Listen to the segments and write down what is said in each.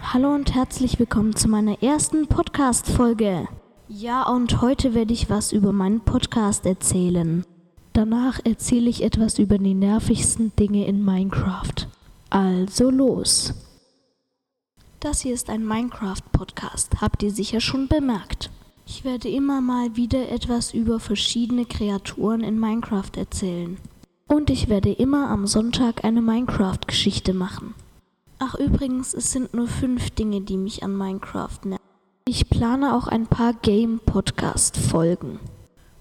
Hallo und herzlich willkommen zu meiner ersten Podcast-Folge. Ja, und heute werde ich was über meinen Podcast erzählen. Danach erzähle ich etwas über die nervigsten Dinge in Minecraft. Also los. Das hier ist ein Minecraft-Podcast, habt ihr sicher schon bemerkt. Ich werde immer mal wieder etwas über verschiedene Kreaturen in Minecraft erzählen. Und ich werde immer am Sonntag eine Minecraft-Geschichte machen. Ach übrigens, es sind nur fünf Dinge, die mich an Minecraft nerven. Ich plane auch ein paar Game-Podcast-Folgen.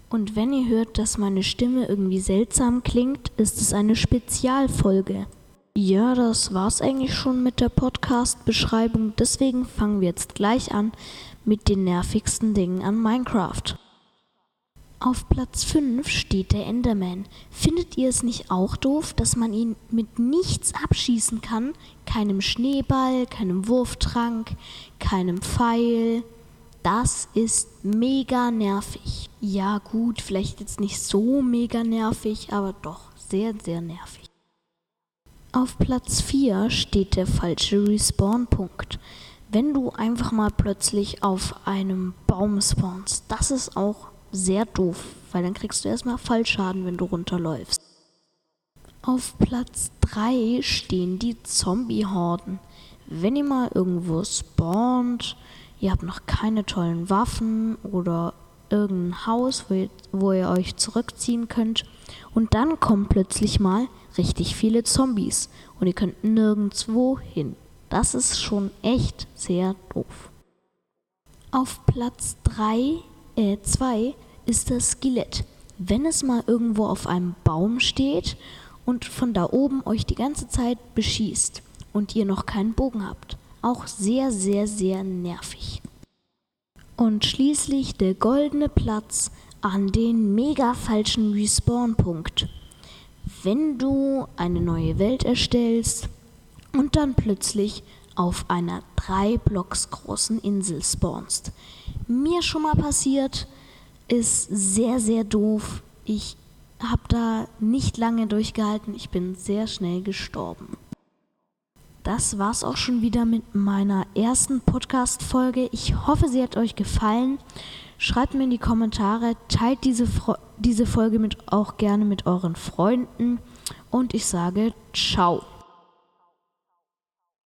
Und wenn ihr hört, dass meine Stimme irgendwie seltsam klingt, ist es eine Spezialfolge. Ja, das war's eigentlich schon mit der Podcast-Beschreibung. Deswegen fangen wir jetzt gleich an mit den nervigsten Dingen an Minecraft. Auf Platz 5 steht der Enderman. Findet ihr es nicht auch doof, dass man ihn mit nichts abschießen kann? Keinem Schneeball, keinem Wurftrank, keinem Pfeil. Das ist mega nervig. Ja gut, vielleicht jetzt nicht so mega nervig, aber doch sehr, sehr nervig. Auf Platz 4 steht der falsche Respawn-Punkt. Wenn du einfach mal plötzlich auf einem Baum spawnst, das ist auch sehr doof, weil dann kriegst du erstmal Fallschaden, wenn du runterläufst. Auf Platz 3 stehen die Zombie-Horden. Wenn ihr mal irgendwo spawnt, ihr habt noch keine tollen Waffen oder irgendein Haus, wo ihr, wo ihr euch zurückziehen könnt. Und dann kommen plötzlich mal richtig viele Zombies und ihr könnt nirgendwo hin. Das ist schon echt sehr doof. Auf Platz 3, äh 2 ist das Skelett. Wenn es mal irgendwo auf einem Baum steht und von da oben euch die ganze Zeit beschießt und ihr noch keinen Bogen habt. Auch sehr, sehr, sehr nervig. Und schließlich der goldene Platz an den mega falschen Respawn-Punkt. Wenn du eine neue Welt erstellst und dann plötzlich auf einer drei Blocks großen Insel spawnst. Mir schon mal passiert, ist sehr, sehr doof. Ich habe da nicht lange durchgehalten, ich bin sehr schnell gestorben das war's auch schon wieder mit meiner ersten Podcast-Folge. Ich hoffe, sie hat euch gefallen. Schreibt mir in die Kommentare, teilt diese, diese Folge mit, auch gerne mit euren Freunden und ich sage ciao.